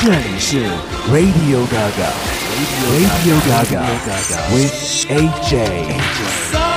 这里是 Radio Gaga，Radio Gaga with AJ。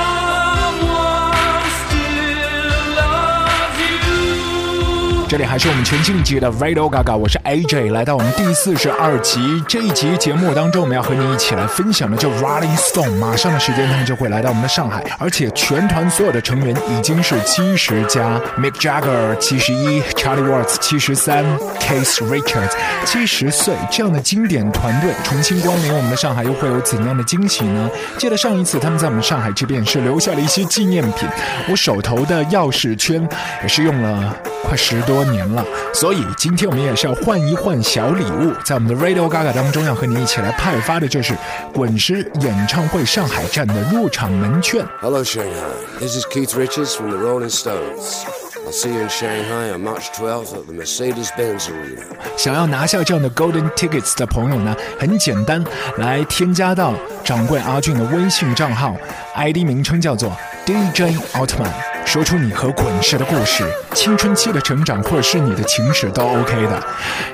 这里还是我们全新一集的 Radio Gaga，我是 AJ，来到我们第四十二集。这一集节目当中，我们要和你一起来分享的就 Rolling Stone，马上的时间他们就会来到我们的上海，而且全团所有的成员已经是七十加，Mick Jagger 七十一，Charlie Watts 七十三，Keith Richards 七十岁，这样的经典团队重新光临我们的上海，又会有怎样的惊喜呢？记得上一次他们在我们上海这边是留下了一些纪念品，我手头的钥匙圈也是用了快十多。年了，所以今天我们也是要换一换小礼物，在我们的 Radio Gaga 当中要和你一起来派发的就是滚石演唱会上海站的入场门券。Hello Shanghai, this is Keith Richards from the Rolling Stones. I'll see you in Shanghai on March 12th at the Mercedes-Benz Arena. 想要拿下这样的 Golden Tickets 的朋友呢，很简单，来添加到掌柜阿俊的微信账号，ID 名称叫做 DJ 奥特曼。说出你和滚石的故事，青春期的成长，或者是你的情史都 OK 的。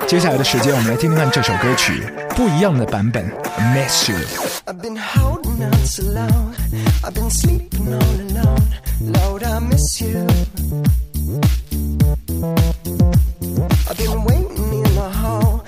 接下来的时间，我们来听听看这首歌曲不一样的版本。Miss you。Lord, I miss you。I've been waiting in the hall.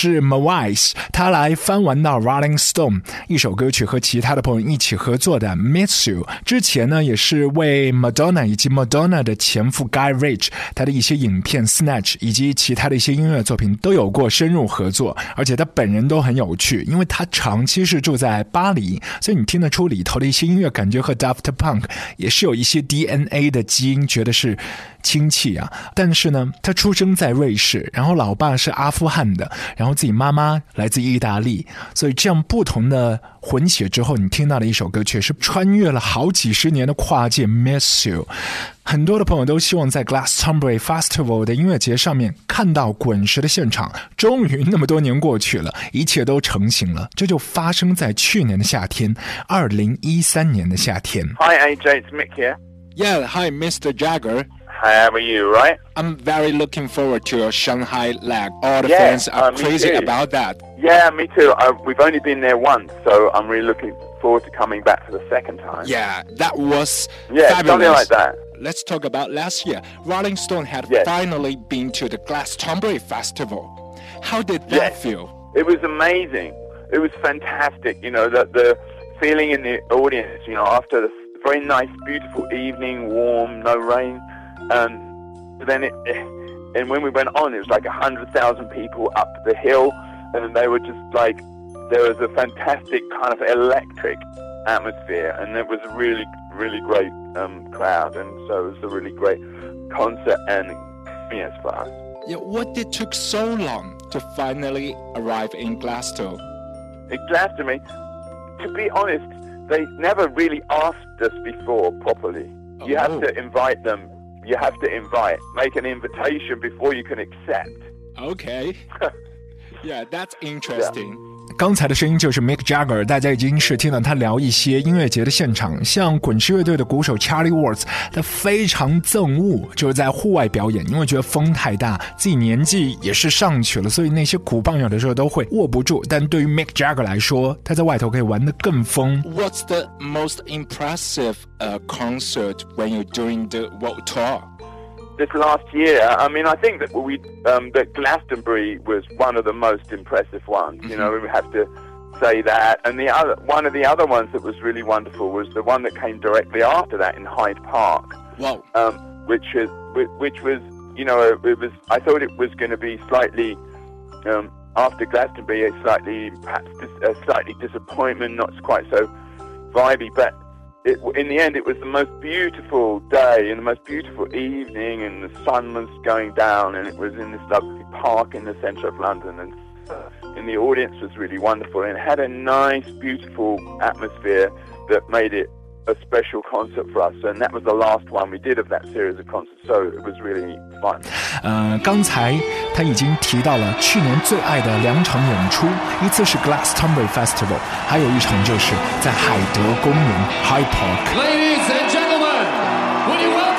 是 Mawise，他来翻完到 Rolling Stone 一首歌曲和其他的朋友一起合作的 Miss You。之前呢，也是为 Madonna 以及 Madonna 的前夫 Guy r i c h 他的一些影片 Snatch 以及其他的一些音乐作品都有过深入合作，而且他本人都很有趣，因为他长期是住在巴黎，所以你听得出里头的一些音乐感觉和 Daft Punk 也是有一些 DNA 的基因，觉得是。亲戚啊，但是呢，他出生在瑞士，然后老爸是阿富汗的，然后自己妈妈来自意大利，所以这样不同的混血之后，你听到的一首歌曲是穿越了好几十年的跨界。Miss You，很多的朋友都希望在 Glastonbury Festival 的音乐节上面看到滚石的现场，终于那么多年过去了，一切都成型了，这就发生在去年的夏天，二零一三年的夏天。Hi AJ, it's Mick here. Yeah, hi Mr. Jagger. How are you, right? I'm very looking forward to your Shanghai leg. All the yeah, fans are uh, crazy too. about that. Yeah, me too. Uh, we've only been there once, so I'm really looking forward to coming back for the second time. Yeah, that was yeah, fabulous. something like that. Let's talk about last year. Rolling Stone had yes. finally been to the Glastonbury Festival. How did that yes. feel? It was amazing. It was fantastic. You know, that the feeling in the audience, you know, after the very nice, beautiful evening, warm, no rain and then it, and when we went on, it was like a hundred thousand people up the hill, and they were just like there was a fantastic kind of electric atmosphere, and it was a really really great um, crowd, and so it was a really great concert and experience for us. Yeah, what did took so long to finally arrive in Glasgow? In Glastonbury, to be honest, they never really asked us before properly. You oh. have to invite them you have to invite, make an invitation before you can accept. Okay. yeah, that's interesting. Yeah. 刚才的声音就是 Mick Jagger，大家已经是听到他聊一些音乐节的现场，像滚石乐队的鼓手 Charlie Watts，他非常憎恶就是在户外表演，因为觉得风太大，自己年纪也是上去了，所以那些鼓棒有的时候都会握不住。但对于 Mick Jagger 来说，他在外头可以玩得更疯。What's the most impressive concert when you're doing the world tour? This last year, I mean, I think that we um, that Glastonbury was one of the most impressive ones. Mm-hmm. You know, we have to say that. And the other one of the other ones that was really wonderful was the one that came directly after that in Hyde Park. Wow. Um, which is which was you know it was I thought it was going to be slightly um, after Glastonbury a slightly perhaps a slightly disappointment, not quite so vibey, but it, in the end, it was the most beautiful day and the most beautiful evening, and the sun was going down, and it was in this lovely park in the centre of London, and, and the audience was really wonderful, and it had a nice, beautiful atmosphere that made it a special concert for us, and that was the last one we did of that series of concerts. So it was really fun. 呃，刚才他已经提到了去年最爱的两场演出，一次是 Glastonbury Festival，还有一场就是在海德公园 Hyde Park。Ladies and gentlemen, would you welcome?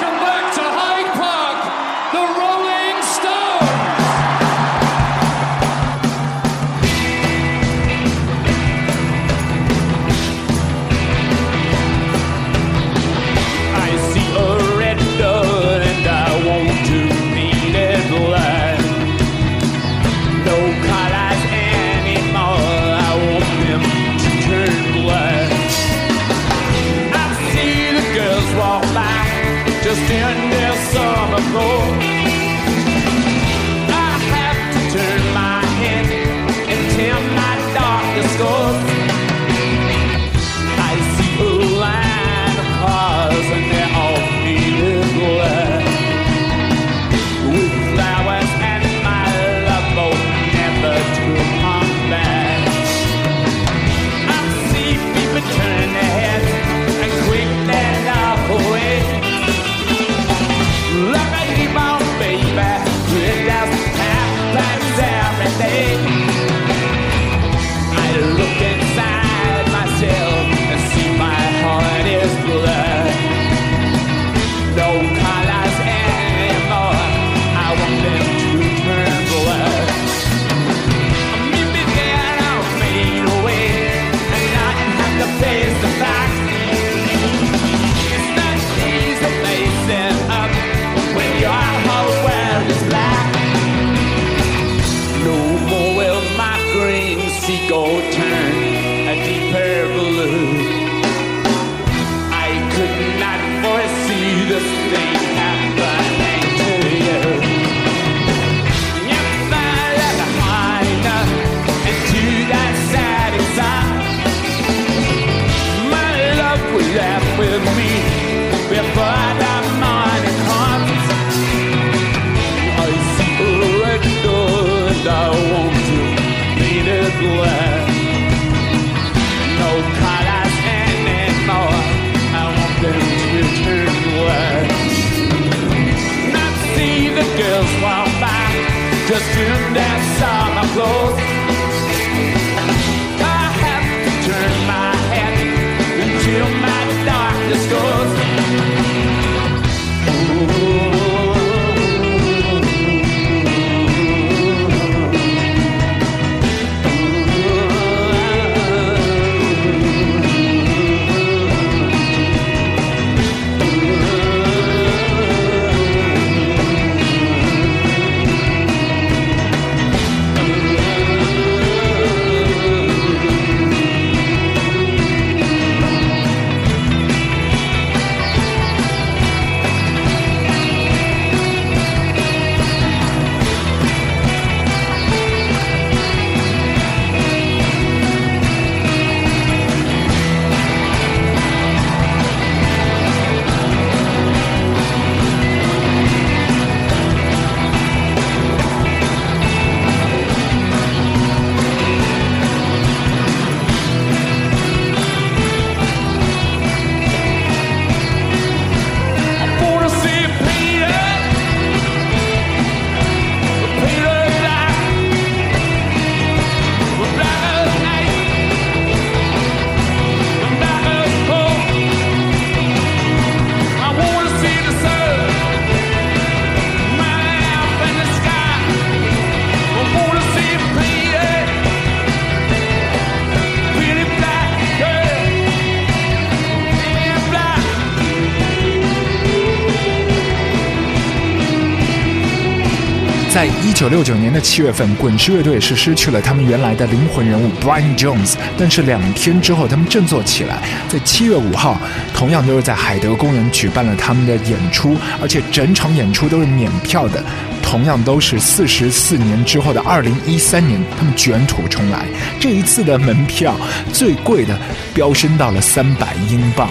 九六九年的七月份，滚石乐队是失去了他们原来的灵魂人物 Brian Jones，但是两天之后他们振作起来，在七月五号，同样都是在海德公园举办了他们的演出，而且整场演出都是免票的。同样都是四十四年之后的二零一三年，他们卷土重来，这一次的门票最贵的飙升到了三百英镑。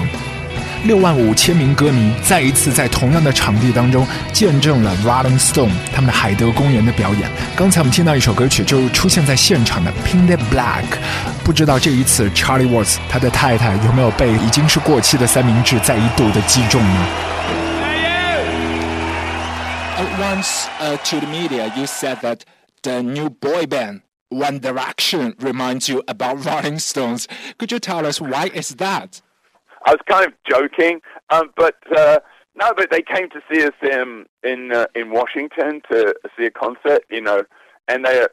六万五千名歌迷再一次在同样的场地当中见证了 Rolling Stone 他们的海德公园的表演。刚才我们听到一首歌曲，就是出现在现场的《Painted Black》。不知道这一次 Charlie Watts 他的太太有没有被已经是过期的三明治再一度的击中呢？ Once uh, to the media, you said that the new boy band One Direction reminds you about Rolling Stones. Could you tell us why is that? I was kind of joking, um, but uh, no, but they came to see us in in uh, in Washington to see a concert, you know, and they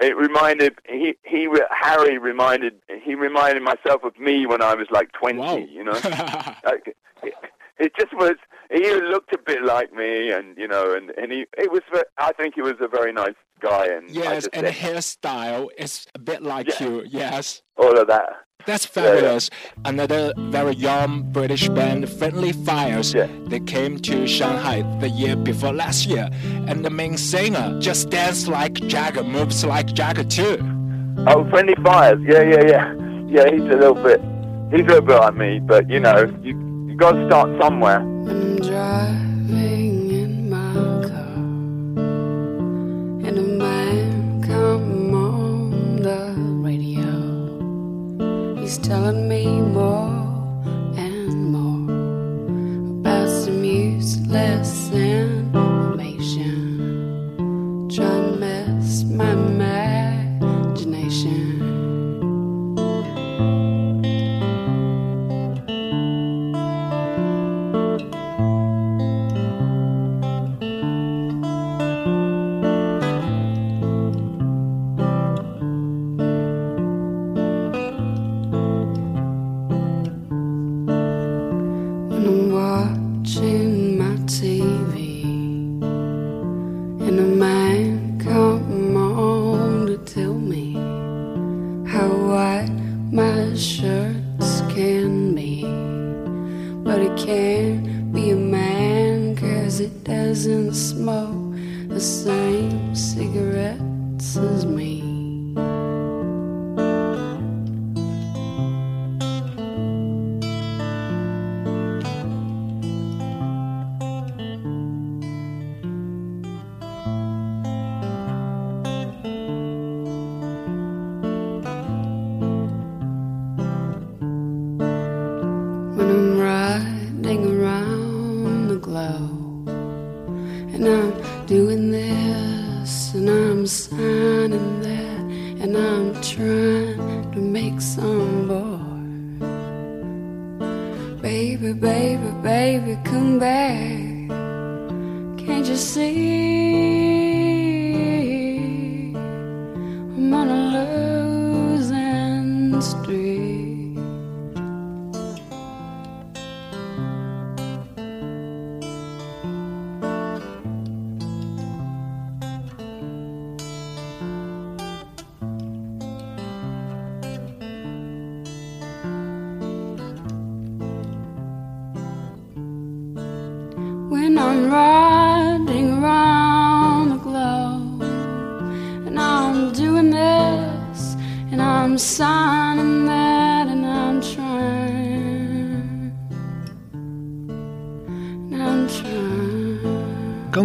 it reminded he he Harry reminded he reminded myself of me when I was like twenty, Wow. you know, like, it, it just was. He looked a bit like me, and you know, and and he it was. I think he was a very nice guy, and Yes, and the said hairstyle is a bit like Yeah. you. Yes. all of that. That's fabulous. Another very young British band, Friendly Fires. Yeah. They came to Shanghai the year before last year, and the main singer just dances like Jagger, moves like Jagger too. Oh, friendly fires. Yeah, yeah, yeah. Yeah, he's a little bit. He's a little bit like me, but you know, you you got to start somewhere. Telling me more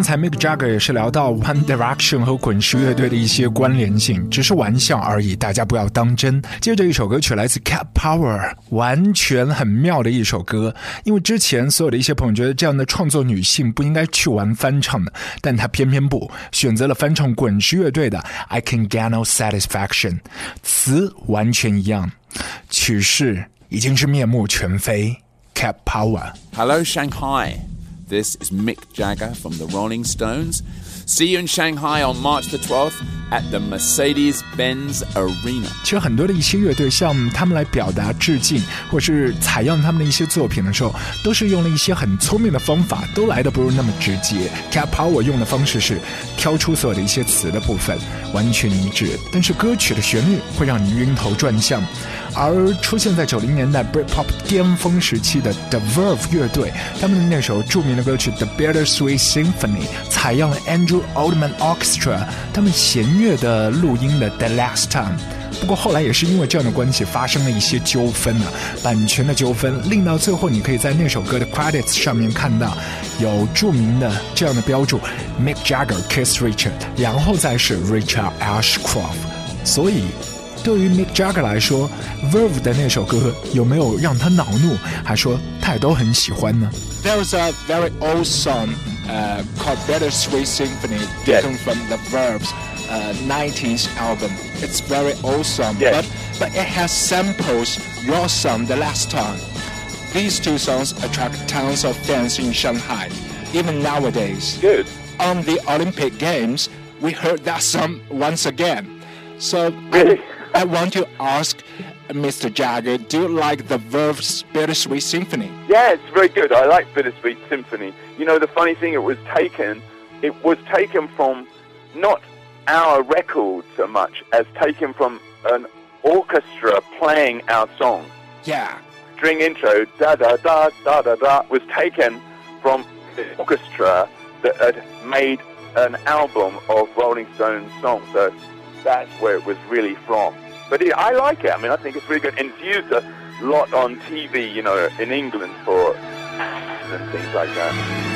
才 Mick Jagger 也是聊到 One Direction 和滚石乐队的一些关联性，只是玩笑而已，大家不要当真。接着一首歌曲来自 Cat Power，完全很妙的一首歌。因为之前所有的一些朋友觉得这样的创作女性不应该去玩翻唱的，但她偏偏不，选择了翻唱滚石乐队的 I Can Get No Satisfaction，词完全一样，曲式已经是面目全非。Cat Power。Hello, Shanghai. This is Mick Jagger from the Rolling Stones. See you in Shanghai on March the 12th at the Mercedes Benz Arena. 其实很多的一些乐队向他们来表达致敬，或是采样他们的一些作品的时候，都是用了一些很聪明的方法，都来的不是那么直接。Cat Power 用的方式是挑出所有的一些词的部分，完全一致，但是歌曲的旋律会让你晕头转向。而出现在九零年代 Britpop 巅峰时期的 The Verve 乐队，他们的那首著名的歌曲《The Bittersweet Symphony》采用了 Andrew Oldman Orchestra 他们弦乐的录音的《The Last Time》。不过后来也是因为这样的关系发生了一些纠纷啊，版权的纠纷，令到最后你可以在那首歌的 credits 上面看到有著名的这样的标注：Mick Jagger kiss Richard，然后再是 Richard Ashcroft。所以对于 Mick Jagger 来说，Verve 的那首歌有没有让他恼怒？还说他都很喜欢呢。There was a very old song uh, called Better Sweet Symphony taken from the Verve's. 19th 90s album. It's very old song, but but it has samples your song the last time. These two songs attract tons of fans in Shanghai, even nowadays. Good. On the Olympic Games, we heard that song once again. So really? I want to ask Mr. Jagger, do you like the Verve's Bittersweet Symphony? Yeah, it's very good. I like Bittersweet Symphony. You know, the funny thing, it was taken, it was taken from not our record so much as taken from an orchestra playing our song. Yeah. String intro, da da da da da da, was taken from the orchestra that had made an album of Rolling Stones songs. So that's where it was really from. But it, I like it. I mean, I think it's really good. And it's used a lot on TV, you know, in England for and things like that.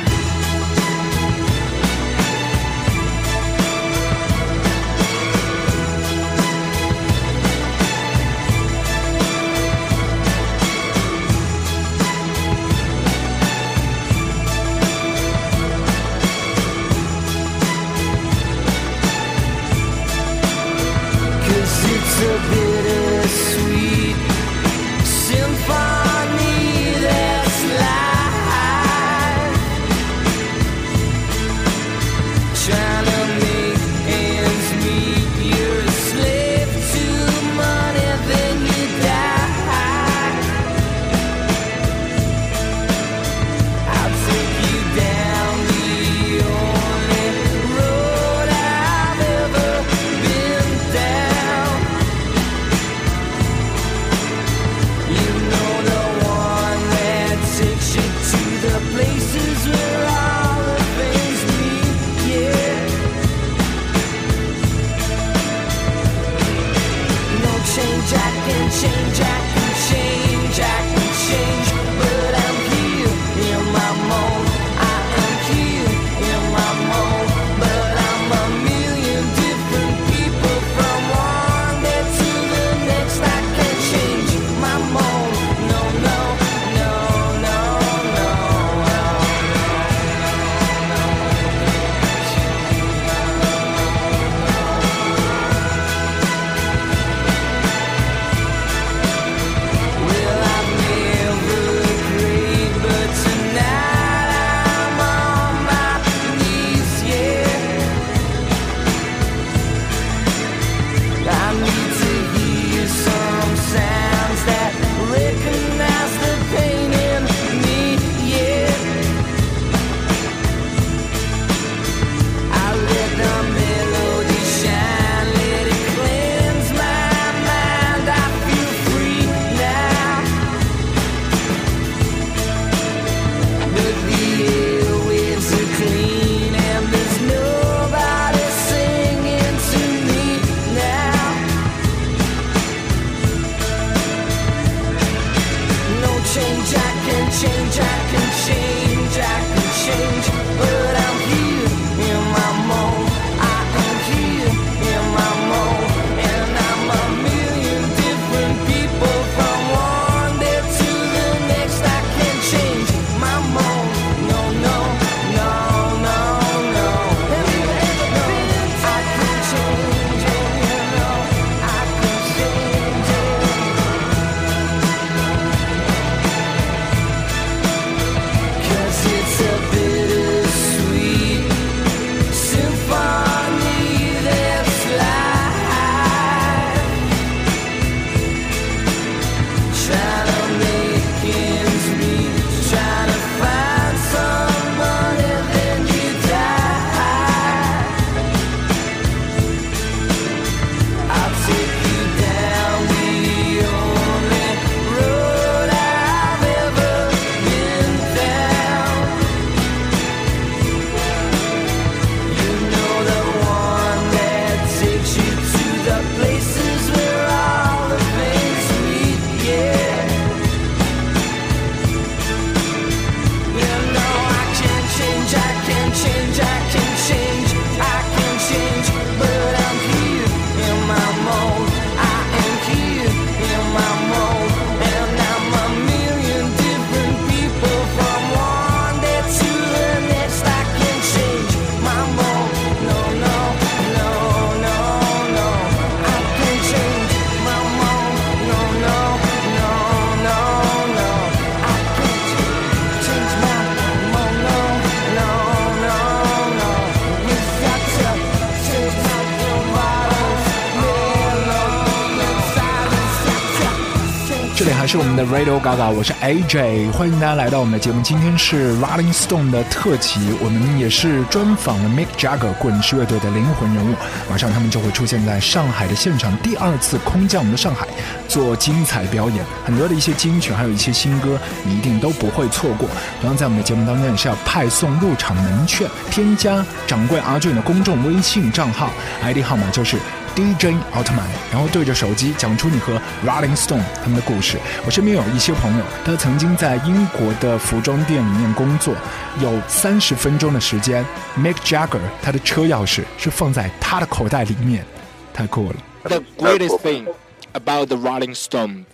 Radio Gaga，我是 AJ，欢迎大家来到我们的节目。今天是 Rolling Stone 的特辑，我们也是专访了 Mick Jagger 滚石乐队的灵魂人物。马上他们就会出现在上海的现场，第二次空降我们的上海做精彩表演，很多的一些金曲，还有一些新歌，你一定都不会错过。同样在我们的节目当中也是要派送入场门券，添加掌柜阿俊的公众微信账号，ID 号码就是。DJ 奥特曼，然后对着手机讲出你和 Rolling Stone 他们的故事。我身边有一些朋友，他曾经在英国的服装店里面工作，有三十分钟的时间，Mick Jagger 他的车钥匙是放在他的口袋里面，太酷了。The greatest thing about the Rolling Stone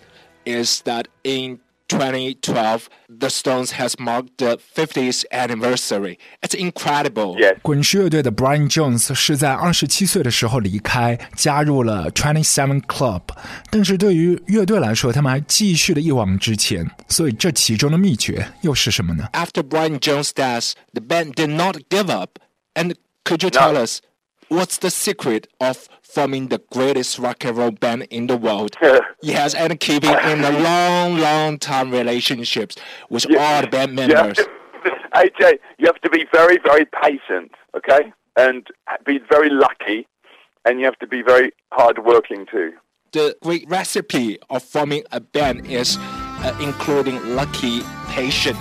is that in 2012, the Stones has marked the 50th anniversary. It's incredible. Yes. 滚石乐队的 Brian Jones 是在二十七岁的时候离开，加入了 Twenty Seven Club。但是对于乐队来说，他们还继续的一往直前。所以这其中的秘诀又是什么呢？ After Brian Jones' death, the band did not give up. And could you tell us what's the secret of forming the greatest rock and roll band in the world? yes, and keeping in the long, long time relationships with all the band You members. to, AJ, you have to be very, very patient, okay? And be very lucky, and you have to be very hardworking too. The great recipe of forming a band is uh, including lucky, patient,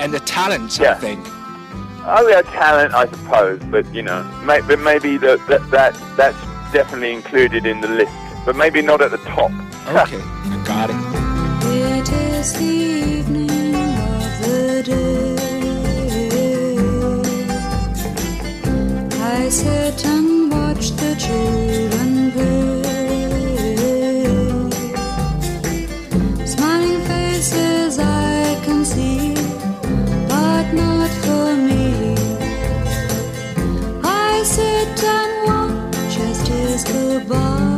and the talent, I Yeah. think. Oh, yeah, talent, I suppose, but you know, may, but maybe that that that that's definitely included in the list, but maybe not at the top. Okay, I got it. It is the evening of the day. I sit and watch the children play. Smiling faces I can see, but not for me. I sit and watch as tears go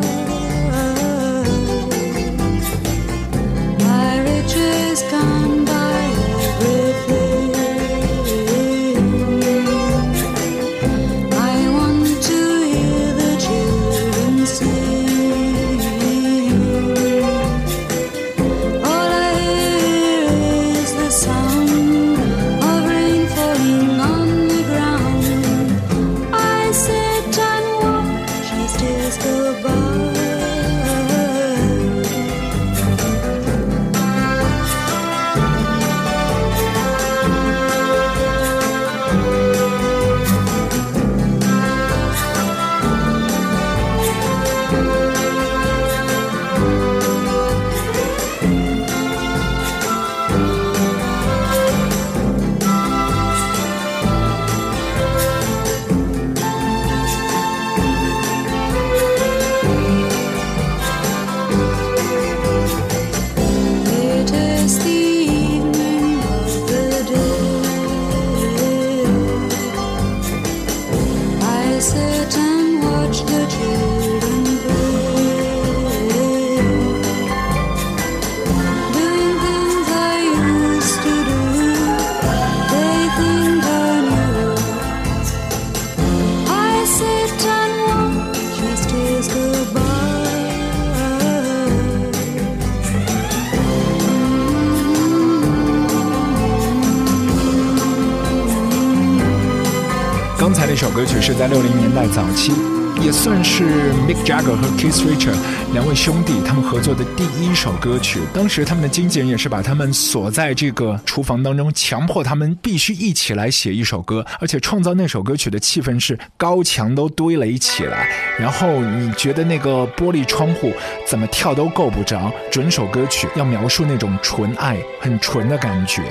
这首歌曲是在六零年代早期，也算是 Mick Jagger 和 Keith Richard 两位兄弟他们合作的第一首歌曲。当时他们的经纪人也是把他们锁在这个厨房当中，强迫他们必须一起来写一首歌，而且创造那首歌曲的气氛是高墙都堆垒起来，然后你觉得那个玻璃窗户怎么跳都够不着。整首歌曲要描述那种纯爱、很纯的感觉，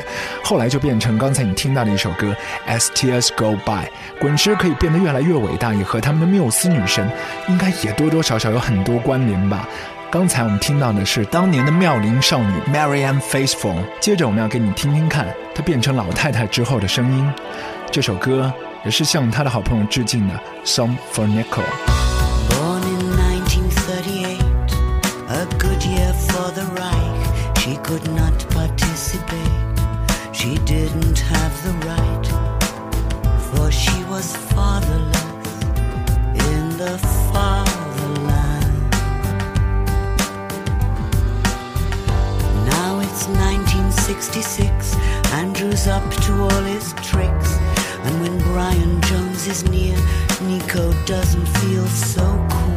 后来就变成刚才你听到的一首歌《As Tears Go By》。滚石可以变得越来越伟大，也和他们的缪斯女神应该也多多少少有很多关联吧。刚才我们听到的是当年的妙龄少女 Marianne Faithfull，接着我们要给你听听看她变成老太太之后的声音。这首歌也是向她的好朋友致敬的《Song for Nicole》。Up to all his tricks. And when Brian Jones is near, Nico doesn't feel so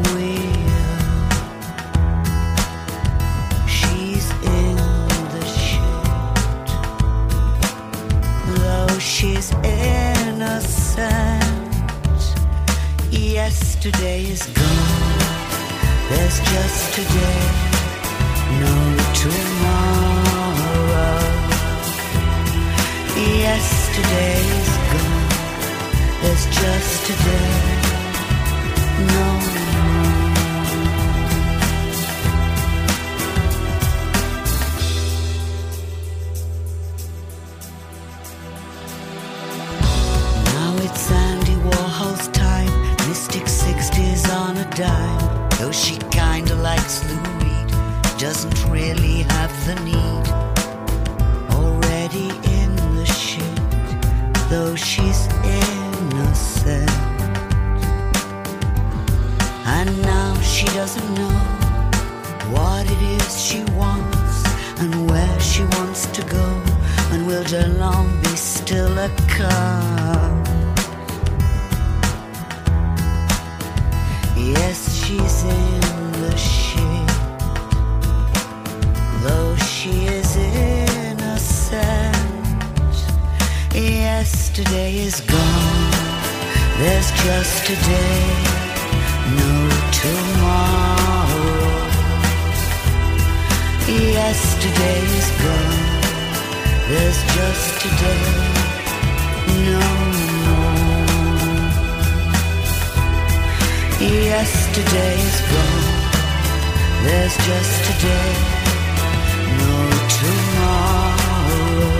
queer. She's in the shit, though she's innocent. Yesterday is gone. There's just today, no tomorrow. Yesterday is gone. There's just today, no Yesterday is gone. There's just today, no tomorrow.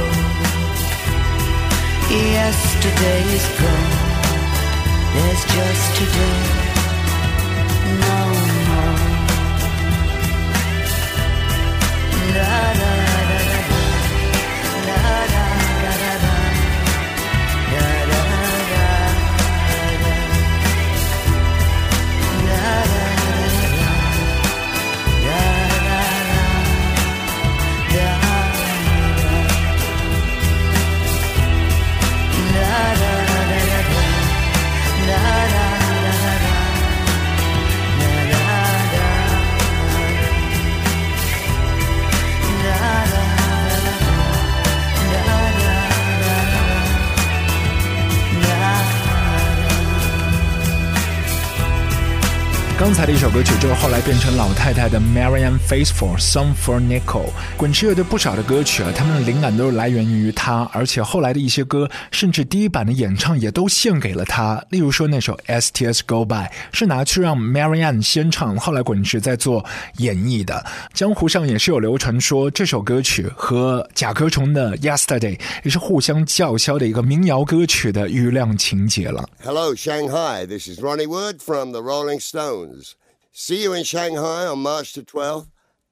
Yesterday is gone. There's just today, no 刚才的一首歌曲就后，后来变成老太太的 Marianne Faithful Song for Nicole。滚石乐队不少的歌曲啊，他们的灵感都是来源于他，而且后来的一些歌，甚至第一版的演唱也都献给了他。例如说那首 STS Go By 是拿去让 Marianne 先唱，后来滚石在做演绎的。江湖上也是有流传说这首歌曲和甲壳虫的 Yesterday 也是互相叫嚣的一个民谣歌曲的余量情节了。Hello, Shanghai. This is Ronnie Wood from the Rolling Stones. See you in Shanghai on March the 12th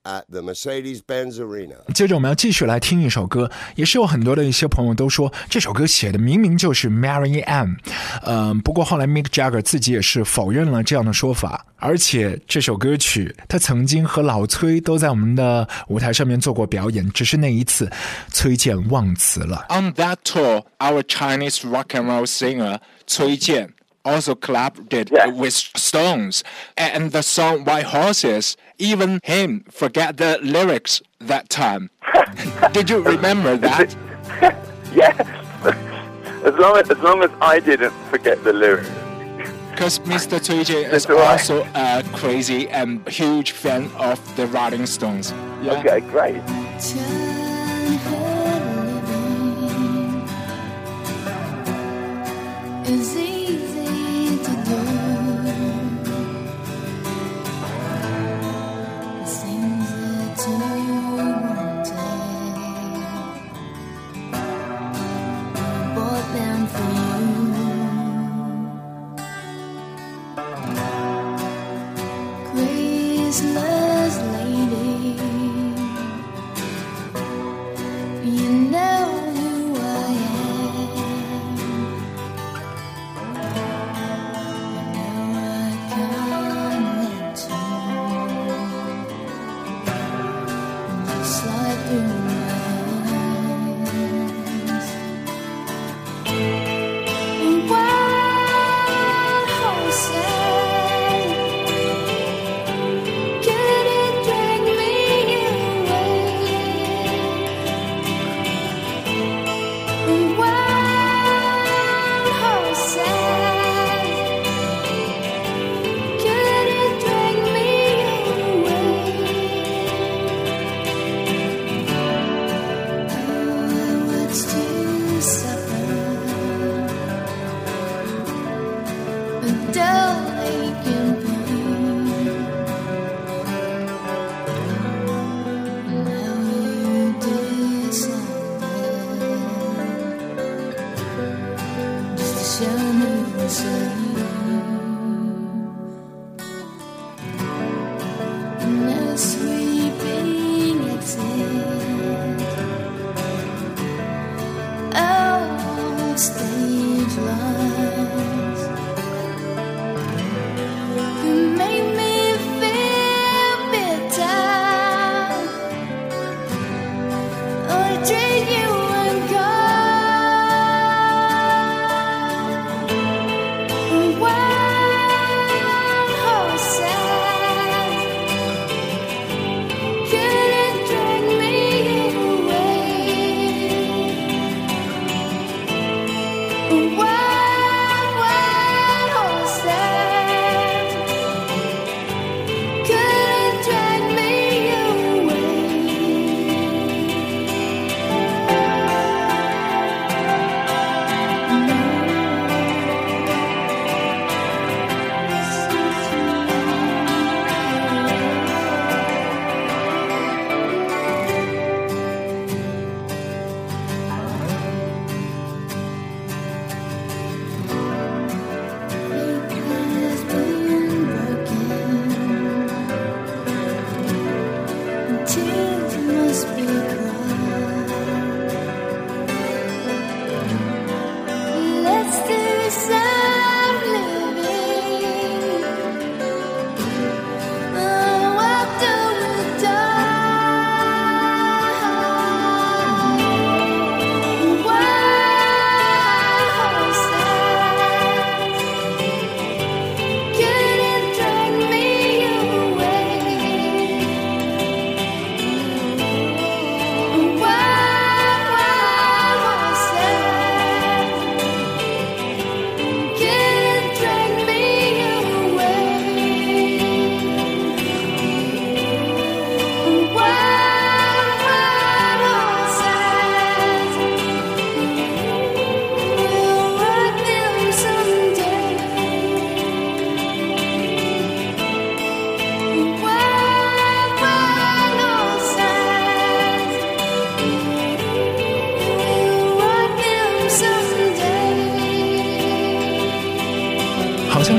at the Mercedes Benz Arena. 接着我们要继续来听一首歌，也是有很多的一些朋友都说这首歌写的明明就是 Mary Ann，呃，不过后来 Mick Jagger 自己也是否认了这样的说法，而且这首歌曲他曾经和老崔都在我们的舞台上面做过表演，只是那一次崔健忘词了。On that tour, our Chinese rock and roll singer Cui Jian also collaborated Yeah. with Stones, and the song "Wild Horses." Even him forget the lyrics that time. Did you remember that? yes. as long as as long as I didn't forget the lyrics. Because Mr. Cui Jian is That's also a crazy and huge fan of the Rolling Stones. Yeah. Okay, great. Is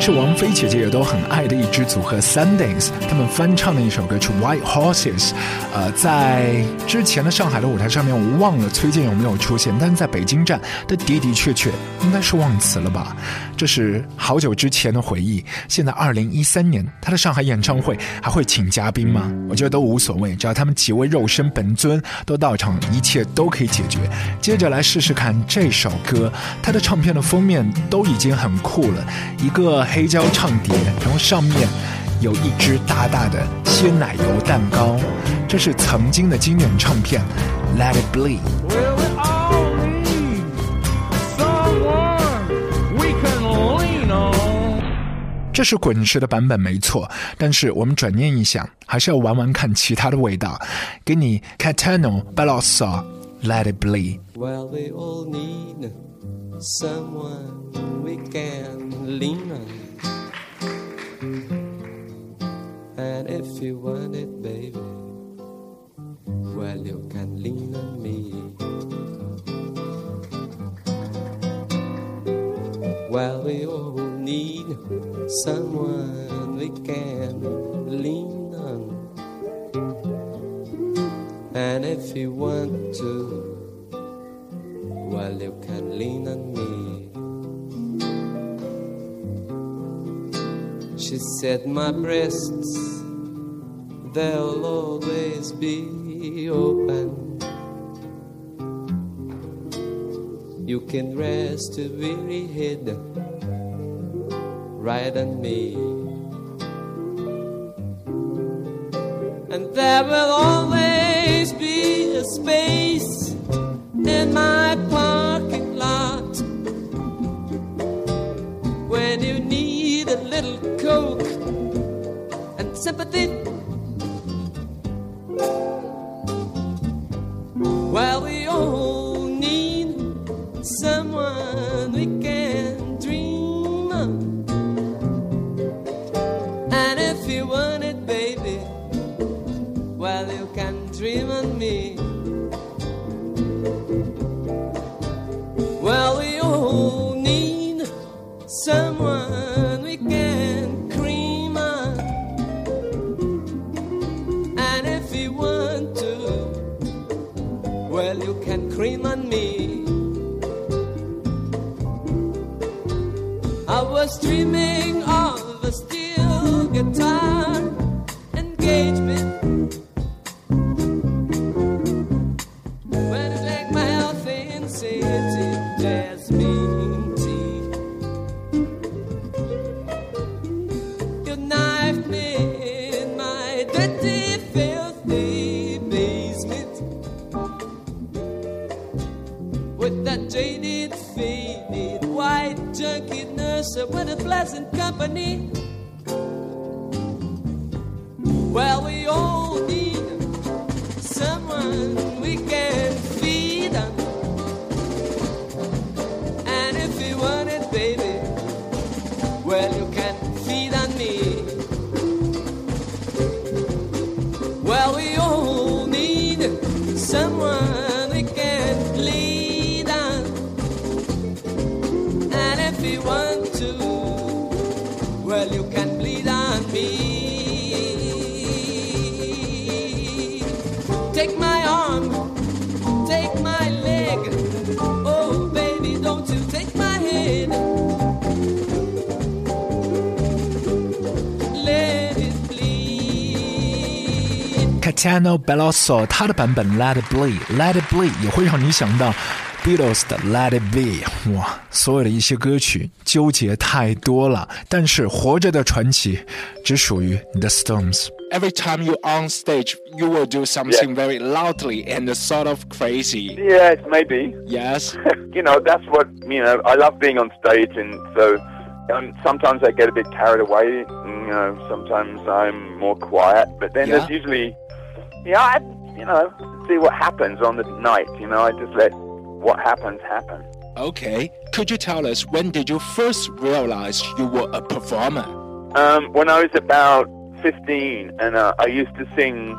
是王菲姐姐也都很爱的一支组合 Sundance，他们翻唱的一首歌曲《White Horses》。呃，在之前的上海的舞台上面，我忘了崔健有没有出现，但是在北京站的的的确确应该是忘词了吧？这是好久之前的回忆。现在二零一三年，他的上海演唱会还会请嘉宾吗？我觉得都无所谓，只要他们几位肉身本尊都到场，一切都可以解决。接着来试试看这首歌，他的唱片的封面都已经很酷了，一个黑胶唱碟，然后上面有一只大大的鲜奶油蛋糕，这是曾经的经典唱片《Let It Bleed》。这是滚石的版本没错，但是我们转念一想，还是要玩玩看其他的味道。给你 Catano Balosa Let It Bleed。Well, we all need someone we can lean on. And if you want it, baby, well, you can lean on me. Well, we all need someone we can lean on. And if you want to, well, you can lean on me. She said, My breasts, they'll always be open. You can rest a weary head right on me. And there will always Caetano Veloso 他的版本《Let It Bleed》，《Let It Bleed》也会让你想到 Beatles It Be》。哇，所有的一些歌曲纠结太多了，但是活着的传奇只属于你的 Stones。every time you're on stage, you will do something yeah. very loudly and sort of crazy. Yes, maybe. Yes. you know, that's what, you know, I love being on stage, and so um, sometimes I get a bit carried away. You know, sometimes I'm more quiet, but then yeah. there's usually yeah, I, you know, see what happens on the night. You know, I just let what happens happen. Okay. Could you tell us when did you first realize you were a performer? Um, when I was about 15, and uh, I used to sing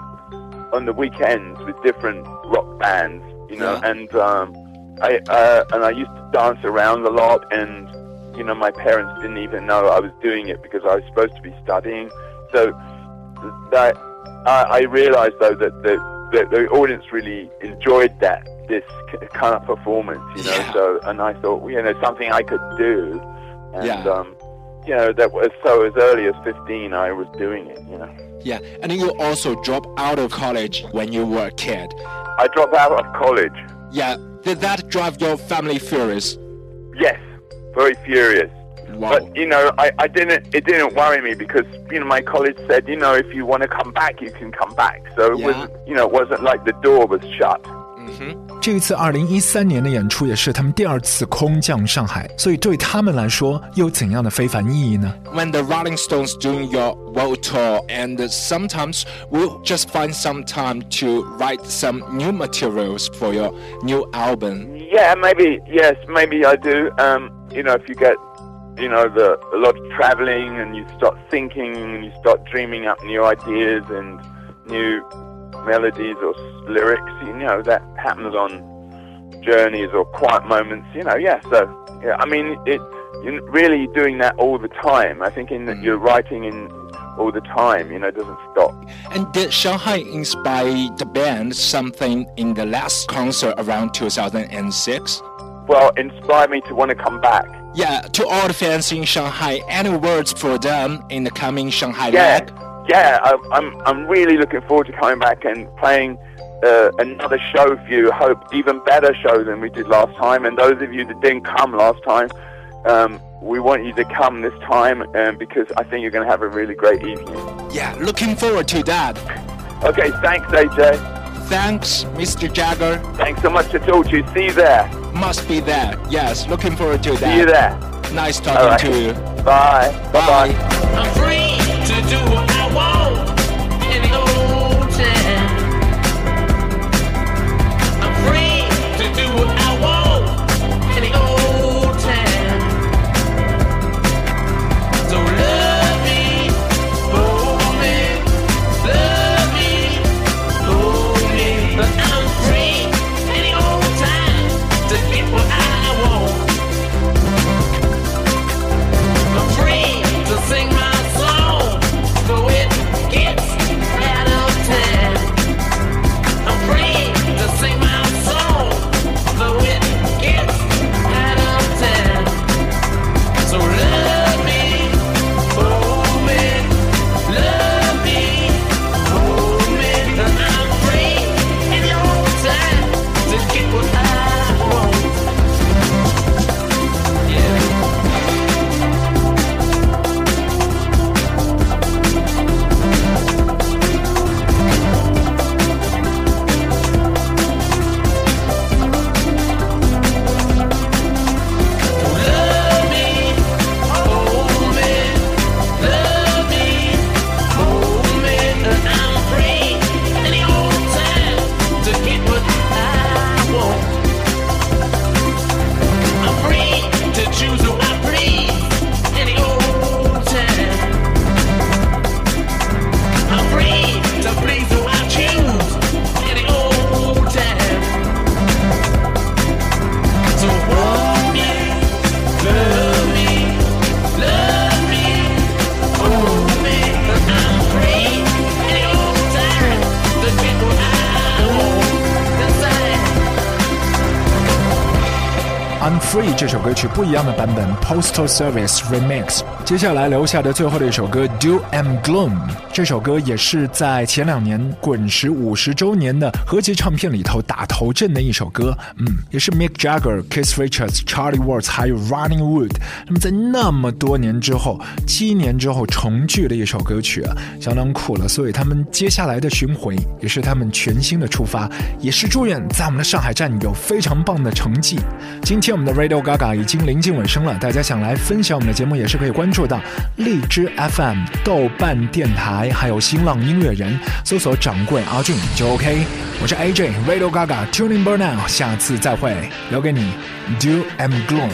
on the weekends with different rock bands, you know, Yeah. and um, I uh, and I used to dance around a lot, and you know, my parents didn't even know I was doing it because I was supposed to be studying. So that I, I realized though that the, that the audience really enjoyed that this kind of performance, you know. Yeah. So and I thought, well, you know, something I could do, and Yeah. um, you know, that was so as early as 15, I was doing it, you know. Yeah. And you also dropped out of college when you were a kid. I dropped out of college. Yeah. Did that drive your family furious? Yes, very furious. Wow. But you know, I, I didn't. It didn't worry me because you know my college said, you know, if you want to come back, you can come back. So it Yeah. was, you know, it wasn't like the door was shut. 这一次二零一三年的演出也是他们第二次空降上海，所以对他们来说又有怎样的非凡意义呢？ when the Rolling Stones doing your world tour, and sometimes we'll just find some time to write some new materials for your new album. Yeah, maybe. Yes, maybe I do. Um, you know, if you get, you know, the a lot of traveling and you start thinking and you start dreaming up new ideas and new melodies or lyrics, you know, that happens on journeys or quiet moments. You know, yeah. So, yeah, I mean, it. You're really doing that all the time. I think in that mm. you're writing in all the time. You know, it doesn't stop. And did Shanghai inspire the band something in the last concert around 2006? Well, inspire me to want to come back. Yeah, to all the fans in Shanghai, any words for them in the coming Shanghai Yeah, leg? yeah. I, I'm I'm really looking forward to coming back and playing uh, another show for you. Hope even better show than we did last time. And those of you that didn't come last time, um, we want you to come this time um, because I think you're going to have a really great evening. Yeah, looking forward to that. Okay, thanks, AJ. Thanks, Mr. Jagger. Thanks so much to talk to you. See you there. Must be there. Yes, looking forward to that. See you there. Nice talking right. to you. Bye. Bye. Bye. 取不一样的版本。Postal Service Remix。接下来留下的最后的一首歌 Do and Gloom，这首歌也是在前两年滚石五十周年的合集唱片里头打头阵的一首歌。嗯，也是 Mick Jagger、Keith Richards、Charlie Watts 还有 Ronnie Wood，那么在那么多年之后，七年之后重聚的一首歌曲啊，相当酷了。所以他们接下来的巡回也是他们全新的出发，也是祝愿在我们的上海站有非常棒的成绩。今天我们的 Radio Gaga 已经临近尾声了，大家想来分享我们的节目，也是可以关注到荔枝 FM、豆瓣电台，还有新浪音乐人，搜索掌柜阿俊就 OK。我是 AJ Radio Gaga Tuning Burnout，下次再会，留给你 Do and Gloom。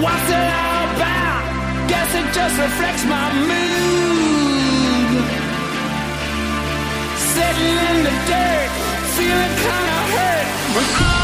What's it all about? Guess it just reflects my mood. Sitting in the dirt, feeling kinda hurt.